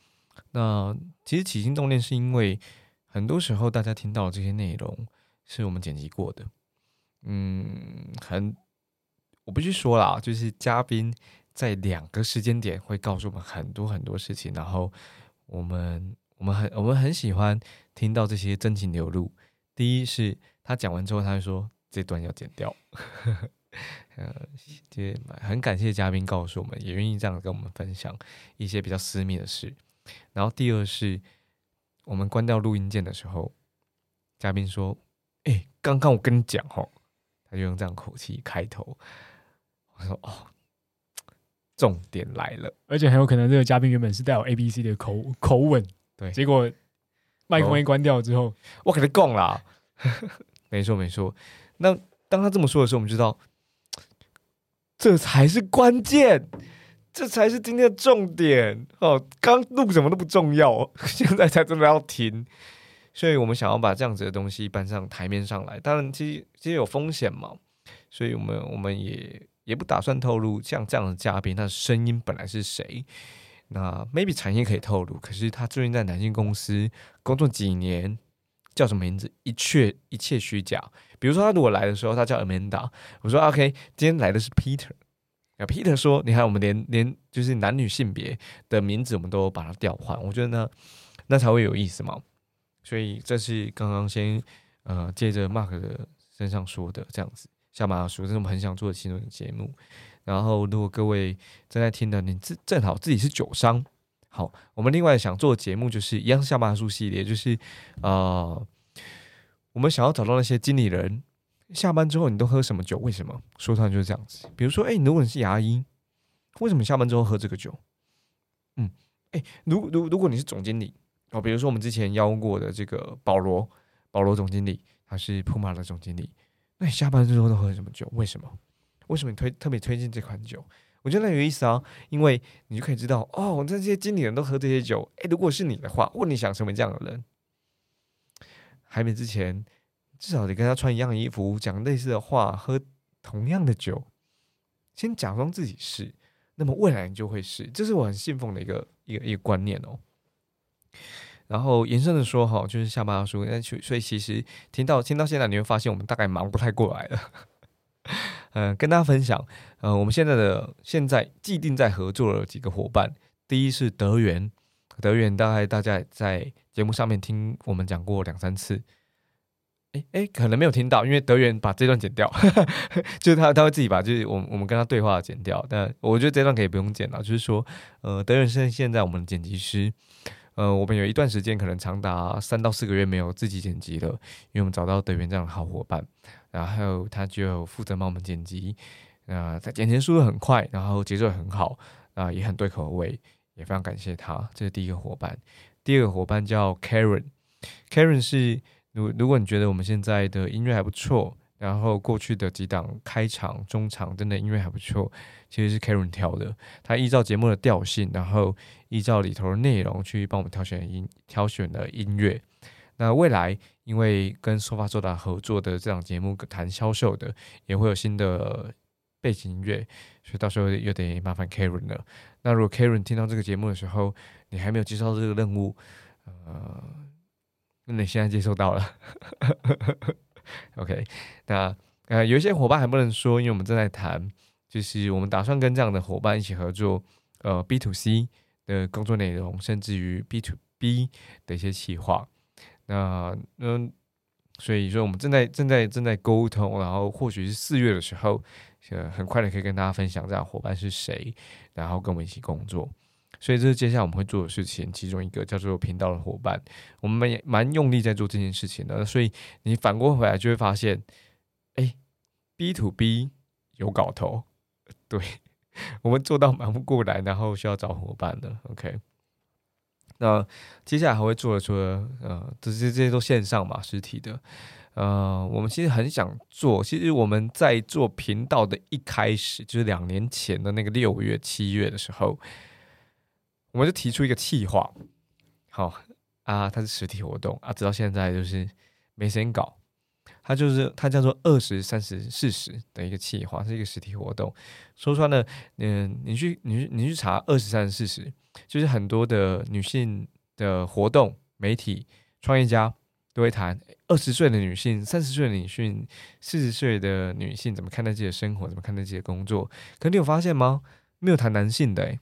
那其实起心动念是因为很多时候大家听到这些内容。是我们剪辑过的，嗯，很，我不去说啦，就是嘉宾在两个时间点会告诉我们很多很多事情，然后我们我们很我们很喜欢听到这些真情流露。第一是他讲完之后，他会说这段要剪掉，呃，就很感谢嘉宾告诉我们，也愿意这样跟我们分享一些比较私密的事。然后第二是我们关掉录音键的时候，嘉宾说。哎，刚刚我跟你讲哦，他就用这样口气开头。我说哦，重点来了，而且很有可能这个嘉宾原本是带有 A B C 的口口吻，对，结果麦克风一关掉之后，我给他供了。没错没错，那当他这么说的时候，我们知道这才是关键，这才是今天的重点哦。刚录什么都不重要，现在才真的要听。所以我们想要把这样子的东西搬上台面上来，当然其实其实有风险嘛，所以我们我们也也不打算透露像这样的嘉宾他的声音本来是谁。那 maybe 产业可以透露，可是他最近在南京公司工作几年，叫什么名字，一切一切虚假。比如说他如果来的时候，他叫 Amanda，我说 OK，今天来的是 Peter。啊，Peter 说，你看我们连连就是男女性别的名字，我们都把它调换，我觉得呢，那才会有意思嘛。所以这是刚刚先呃，借着 Mark 的身上说的这样子，下马说这是我们很想做的新闻节目。然后如果各位正在听的，你正正好自己是酒商，好，我们另外想做的节目就是一样下马术系列，就是呃，我们想要找到那些经理人。下班之后你都喝什么酒？为什么？说出来就是这样子。比如说，哎，如果你是牙医，为什么下班之后喝这个酒？嗯，哎，如如如果你是总经理哦，比如说我们之前邀过的这个保罗，保罗总经理，他是普马的总经理，那你下班之后都喝什么酒？为什么？为什么你推特别推荐这款酒？我觉得那有意思啊，因为你就可以知道哦，这些经理人都喝这些酒。哎，如果是你的话，问你想成为这样的人，还没之前。至少得跟他穿一样的衣服，讲类似的话，喝同样的酒，先假装自己是，那么未来你就会是，这是我很信奉的一个一个一个观念哦。然后延伸的说哈，就是下巴说，那所以其实听到听到现在，你会发现我们大概忙不太过来了。嗯，跟大家分享，呃，我们现在的现在既定在合作的几个伙伴，第一是德源，德源大概大家在节目上面听我们讲过两三次。哎哎可能没有听到，因为德源把这段剪掉，就是他他会自己把就是我我们跟他对话剪掉。但我觉得这段可以不用剪了，就是说，呃，德源是现在我们的剪辑师，呃，我们有一段时间可能长达三到四个月没有自己剪辑了，因为我们找到德源这样的好伙伴，然后他就负责帮我们剪辑，啊，他剪辑速度很快，然后节奏很好，啊，也很对口味，也非常感谢他。这是第一个伙伴，第二个伙伴叫 Karen，Karen 是。如如果你觉得我们现在的音乐还不错，然后过去的几档开场、中场真的音乐还不错，其实是 Karen 挑的。他依照节目的调性，然后依照里头的内容去帮我们挑选音、挑选的音乐。那未来因为跟 Sofa Soda 合作的这档节目谈销售的，也会有新的背景音乐，所以到时候又得麻烦 Karen 了。那如果 Karen 听到这个节目的时候，你还没有接受这个任务，呃。那你现在接收到了，OK？那呃，有一些伙伴还不能说，因为我们正在谈，就是我们打算跟这样的伙伴一起合作，呃，B to C 的工作内容，甚至于 B to B 的一些企划。那嗯，所以说我们正在正在正在沟通，然后或许是四月的时候，呃，很快的可以跟大家分享这样伙伴是谁，然后跟我们一起工作。所以这是接下来我们会做的事情，其中一个叫做频道的伙伴，我们也蛮用力在做这件事情的。所以你反过回来就会发现，哎，B to B 有搞头，对 我们做到忙不过来，然后需要找伙伴的。OK，那接下来还会做的，除了呃，这些这些都线上嘛，实体的，呃，我们其实很想做。其实我们在做频道的一开始，就是两年前的那个六月、七月的时候。我们就提出一个计划，好啊，它是实体活动啊，直到现在就是没时间搞。它就是它叫做二十三十四十的一个计划，是一个实体活动。说穿了，嗯，你去你去你去查二十三十四十，就是很多的女性的活动、媒体、创业家都会谈二十岁的女性、三十岁的女性、四十岁的女性怎么看待自己的生活，怎么看待自己的工作。可你有发现吗？没有谈男性的诶。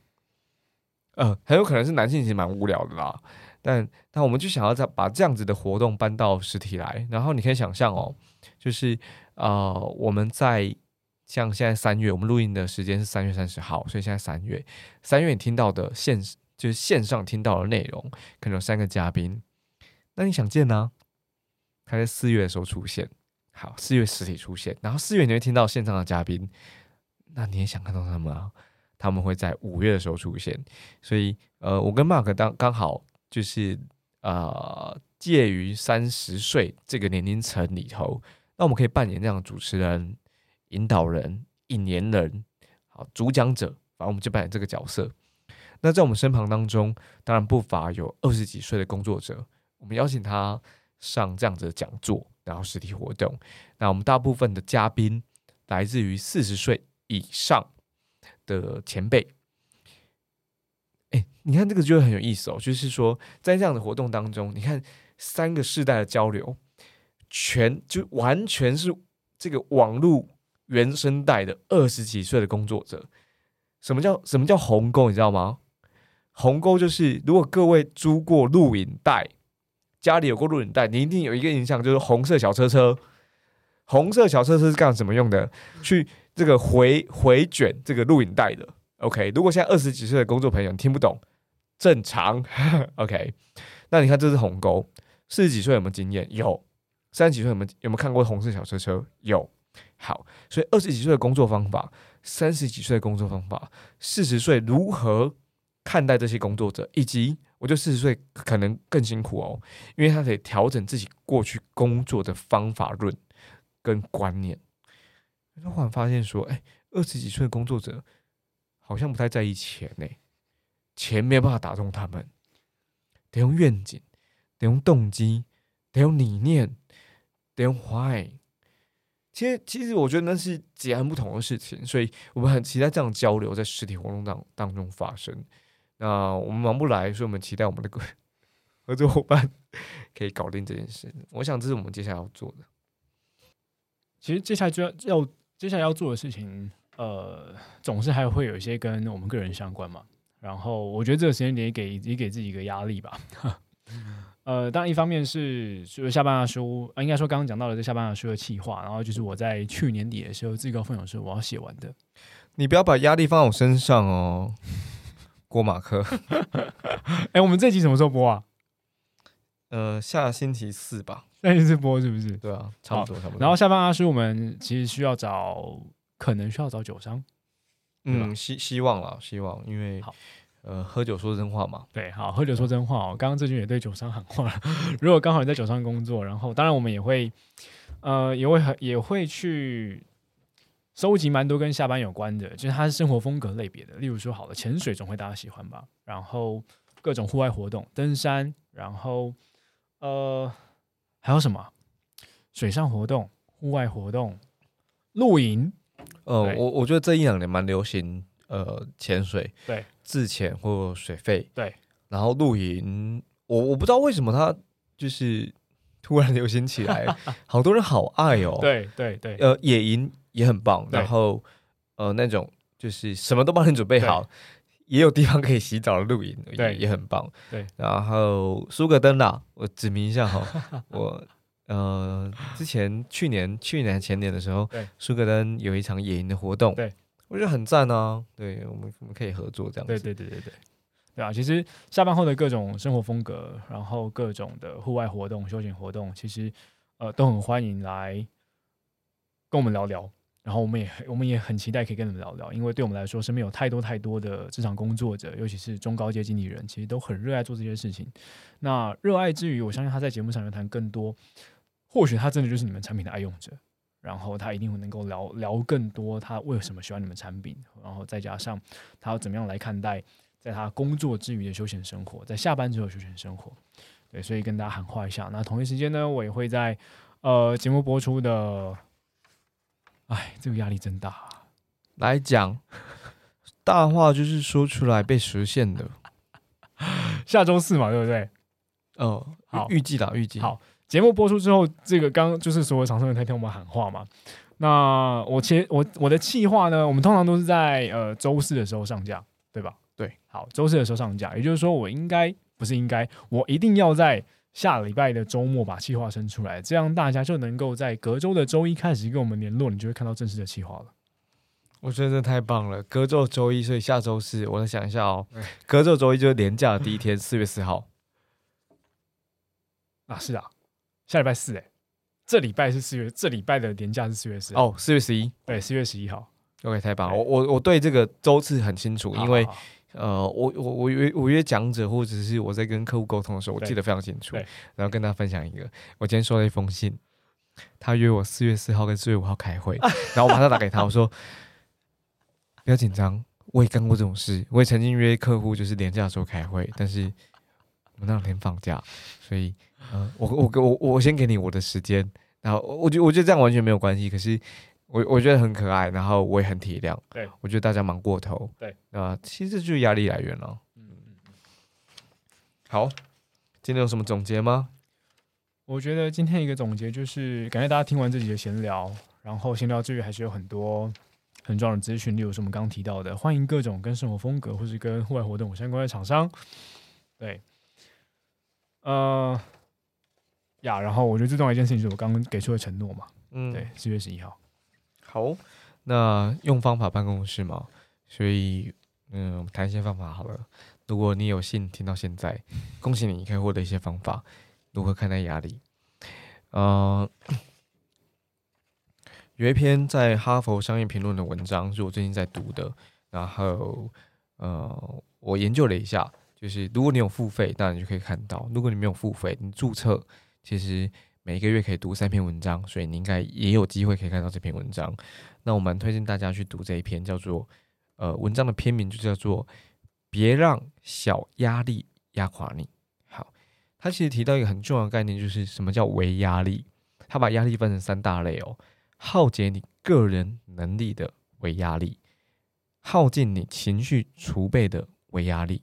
呃，很有可能是男性其实蛮无聊的啦，但但我们就想要再把这样子的活动搬到实体来，然后你可以想象哦，就是呃，我们在像现在三月，我们录音的时间是三月三十号，所以现在三月，三月你听到的线就是线上听到的内容，可能有三个嘉宾，那你想见呢？他在四月的时候出现，好，四月实体出现，然后四月你会听到线上的嘉宾，那你也想看到他们啊？他们会在五月的时候出现，所以呃，我跟 Mark 当刚好就是呃介于三十岁这个年龄层里头，那我们可以扮演这样的主持人、引导人、引言人、好主讲者，反正我们就扮演这个角色。那在我们身旁当中，当然不乏有二十几岁的工作者，我们邀请他上这样子的讲座，然后实体活动。那我们大部分的嘉宾来自于四十岁以上。的前辈，哎，你看这个就很有意思哦。就是说，在这样的活动当中，你看三个世代的交流，全就完全是这个网络原生代的二十几岁的工作者。什么叫什么叫鸿沟？你知道吗？鸿沟就是如果各位租过录影带，家里有过录影带，你一定有一个印象，就是红色小车车。红色小车车是干什么用的？去这个回回卷这个录影带的。OK，如果现在二十几岁的工作朋友你听不懂，正常。OK，那你看这是鸿沟。四十几岁有没有经验？有。三十几岁有没有有没有看过红色小车车？有。好，所以二十几岁的工作方法，三十几岁的工作方法，四十岁如何看待这些工作者，以及我觉得四十岁可能更辛苦哦，因为他得调整自己过去工作的方法论跟观念。忽然发现说，哎，二十几岁的工作者好像不太在意钱呢，钱没有办法打动他们，得用愿景，得用动机，得用理念，得用 why。其实，其实我觉得那是截然不同的事情，所以我们很期待这样交流在实体活动当当中发生。那我们忙不来，所以我们期待我们的 合作伙伴可以搞定这件事。我想这是我们接下来要做的。其实接下来就要要接下来要做的事情，呃，总是还会有一些跟我们个人相关嘛。然后我觉得这个时间点也给也给自己一个压力吧。呃，当然，一方面是就是下半书啊，应该说刚刚讲到了这下半书的企划，然后就是我在去年底的时候自告奋勇说我要写完的。你不要把压力放在我身上哦，郭马克。哎，我们这集什么时候播啊？呃，下星期四吧。下星期四播是不是？对啊，差不多差不多。然后下半阿叔，我们其实需要找，可能需要找酒商。嗯，希希望了，希望，因为好。呃，喝酒说真话嘛？对，好，喝酒说真话哦。刚刚志军也对酒商喊话了。如果刚好你在酒商工作，然后当然我们也会，呃，也会很也会去收集蛮多跟下班有关的，就是它是生活风格类别的。例如说，好的潜水总会大家喜欢吧？然后各种户外活动，登山，然后呃还有什么水上活动、户外活动、露营。呃，我我觉得这一两年蛮流行。呃，潜水对自潜或水费对，然后露营，我我不知道为什么它就是突然流行起来，好多人好爱哦。对对对，呃，野营也很棒，然后呃那种就是什么都帮你准备好，也有地方可以洗澡的露营，对，也很棒。对，然后苏格登啦，我指明一下哈，我呃之前去年去年前年的时候，苏格登有一场野营的活动，对。我觉得很赞啊！对我们我们可以合作这样子。对对对对对，对啊！其实下班后的各种生活风格，然后各种的户外活动、休闲活动，其实呃都很欢迎来跟我们聊聊。然后我们也我们也很期待可以跟你们聊聊，因为对我们来说，身边有太多太多的职场工作者，尤其是中高阶经理人，其实都很热爱做这些事情。那热爱之余，我相信他在节目上要谈更多，或许他真的就是你们产品的爱用者。然后他一定会能够聊聊更多，他为什么喜欢你们产品，然后再加上他要怎么样来看待在他工作之余的休闲生活，在下班之后休闲生活。对，所以跟大家喊话一下。那同一时间呢，我也会在呃节目播出的，哎，这个压力真大。来讲大话就是说出来被实现的，下周四嘛，对不对？哦，好，预计的预计好。节目播出之后，这个刚就是所有厂商在听我们喊话嘛。那我其实我我的计划呢，我们通常都是在呃周四的时候上架，对吧？对，好，周四的时候上架，也就是说我应该不是应该，我一定要在下礼拜的周末把计划生出来，这样大家就能够在隔周的周一开始跟我们联络，你就会看到正式的计划了。我觉得这太棒了，隔周周一，所以下周四，我想一下哦，隔周周一就是年假的第一天，四月四号。啊，是啊。下礼拜四哎，这礼拜是四月，这礼拜的年假是四月四哦，四月十一，对，四月十一号。OK，太棒！我我我对这个周次很清楚，因为呃，我我我约我约讲者或者是我在跟客户沟通的时候，我记得非常清楚。然后跟大家分享一个，我今天收到一封信，他约我四月四号跟四月五号开会，然后我马上打给他，我说 不要紧张，我也干过这种事，我也曾经约客户就是年假的时候开会，但是我那两天放假，所以。嗯，我我我我先给你我的时间，然后我觉我觉得这样完全没有关系，可是我我觉得很可爱，然后我也很体谅，对我觉得大家忙过头，对啊，其实这就是压力来源了。嗯嗯嗯。好，今天有什么总结吗？我觉得今天一个总结就是，感谢大家听完这集的闲聊，然后闲聊之余还是有很多很重要的资讯，例如是我们刚刚提到的，欢迎各种跟生活风格或是跟户外活动有相关的厂商。对，呃，呀，然后我觉得最重要一件事情就是我刚刚给出的承诺嘛，嗯对，四月十一号。好，那用方法办公室嘛，所以嗯，我们谈一些方法好了。如果你有幸听到现在，恭喜你，你可以获得一些方法，如何看待压力。呃，有一篇在哈佛商业评论的文章是我最近在读的，然后呃，我研究了一下，就是如果你有付费，当然你就可以看到；如果你没有付费，你注册，其实每一个月可以读三篇文章，所以你应该也有机会可以看到这篇文章。那我蛮推荐大家去读这一篇，叫做呃文章的篇名就叫做“别让小压力压垮你”。好，他其实提到一个很重要的概念，就是什么叫微压力。他把压力分成三大类哦，耗竭你个人能力的微压力，耗尽你情绪储备的微压力，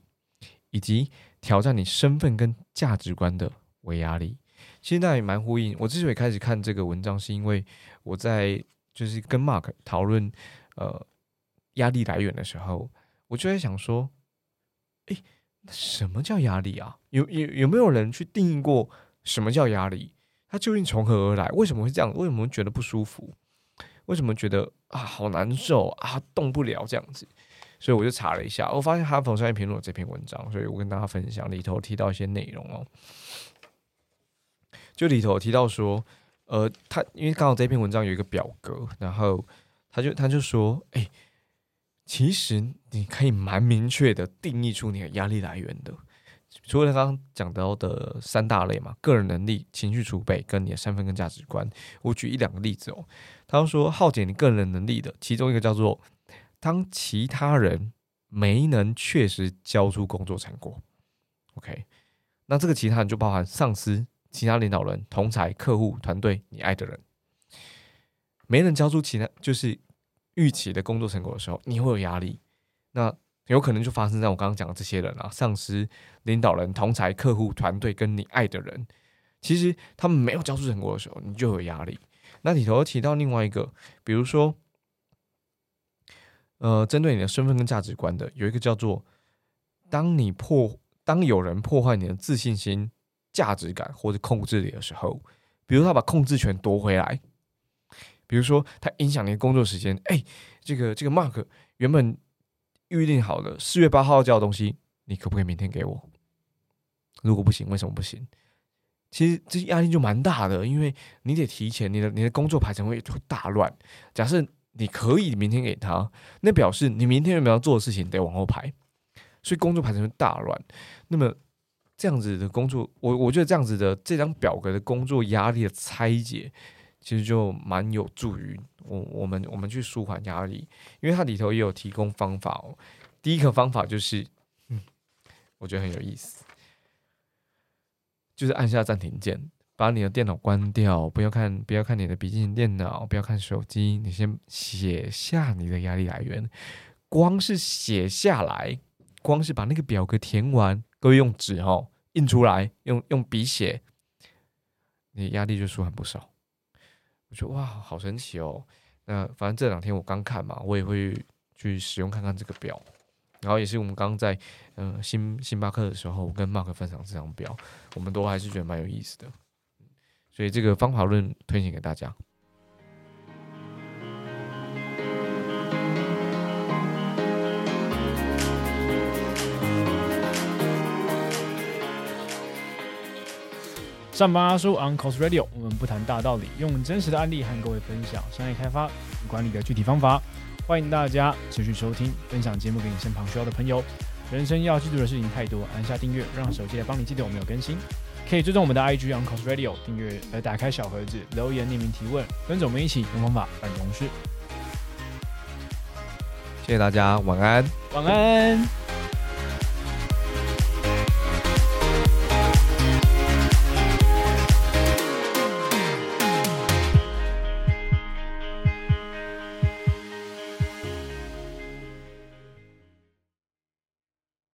以及挑战你身份跟价值观的微压力。其实那也蛮呼应。我之所以开始看这个文章，是因为我在就是跟 Mark 讨论呃压力来源的时候，我就在想说，诶，那什么叫压力啊？有有有没有人去定义过什么叫压力？它究竟从何而来？为什么会这样？为什么觉得不舒服？为什么觉得啊好难受啊动不了这样子？所以我就查了一下，我发现《哈佛商业评论》有这篇文章，所以我跟大家分享里头提到一些内容哦。就里头提到说，呃，他因为刚好这篇文章有一个表格，然后他就他就说，哎、其实你可以蛮明确的定义出你的压力来源的。除了刚刚讲到的三大类嘛，个人能力、情绪储备跟你的身份跟价值观，我举一两个例子哦。他说，耗竭你个人能力的，其中一个叫做当其他人没能确实交出工作成果。OK，那这个其他人就包含上司、其他领导人、同才、客户、团队，你爱的人，没能交出其他就是预期的工作成果的时候，你会有压力。那有可能就发生在我刚刚讲的这些人啊，上司、领导人、同才、客户、团队跟你爱的人，其实他们没有交出成果的时候，你就有压力。那里头提到另外一个，比如说，呃，针对你的身份跟价值观的，有一个叫做，当你破，当有人破坏你的自信心、价值感或者控制力的时候，比如他把控制权夺回来，比如说他影响你的工作时间，哎、这个这个 Mark 原本预定好的四月八号要交的东西，你可不可以明天给我？如果不行，为什么不行？其实这压力就蛮大的，因为你得提前，你的你的工作排程会会大乱。假设你可以明天给他，那表示你明天有没有要做的事情得往后排，所以工作排程会大乱。那么这样子的工作，我我觉得这样子的这张表格的工作压力的拆解，其实就蛮有助于我我们我们去舒缓压力，因为它里头也有提供方法哦。第一个方法就是，嗯，我觉得很有意思，就是按下暂停键，把你的电脑关掉，不要看不要看你的笔记本电脑，不要看手机，你先写下你的压力来源，光是写下来，光是把那个表格填完，各位用纸哦印出来，用用笔写，你压力就舒缓不少。我觉得哇，好神奇哦！那反正这两天我刚看嘛，我也会去使用看看这个表。然后也是我们刚刚在呃星星巴克的时候，我跟 Mark 分享这张表，我们都还是觉得蛮有意思的。所以这个方法论推荐给大家。上班阿叔 on Cos Radio，我们不谈大道理，用真实的案例和各位分享商业开发与管理的具体方法。欢迎大家持续收听，分享节目给你身旁需要的朋友。人生要记住的事情太多，按下订阅，让手机来帮你记得我们有更新。可以追踪我们的 IG on Cos Radio，订阅呃打开小盒子留言匿名提问，跟着我们一起用方法办公室。谢谢大家，晚安。晚安。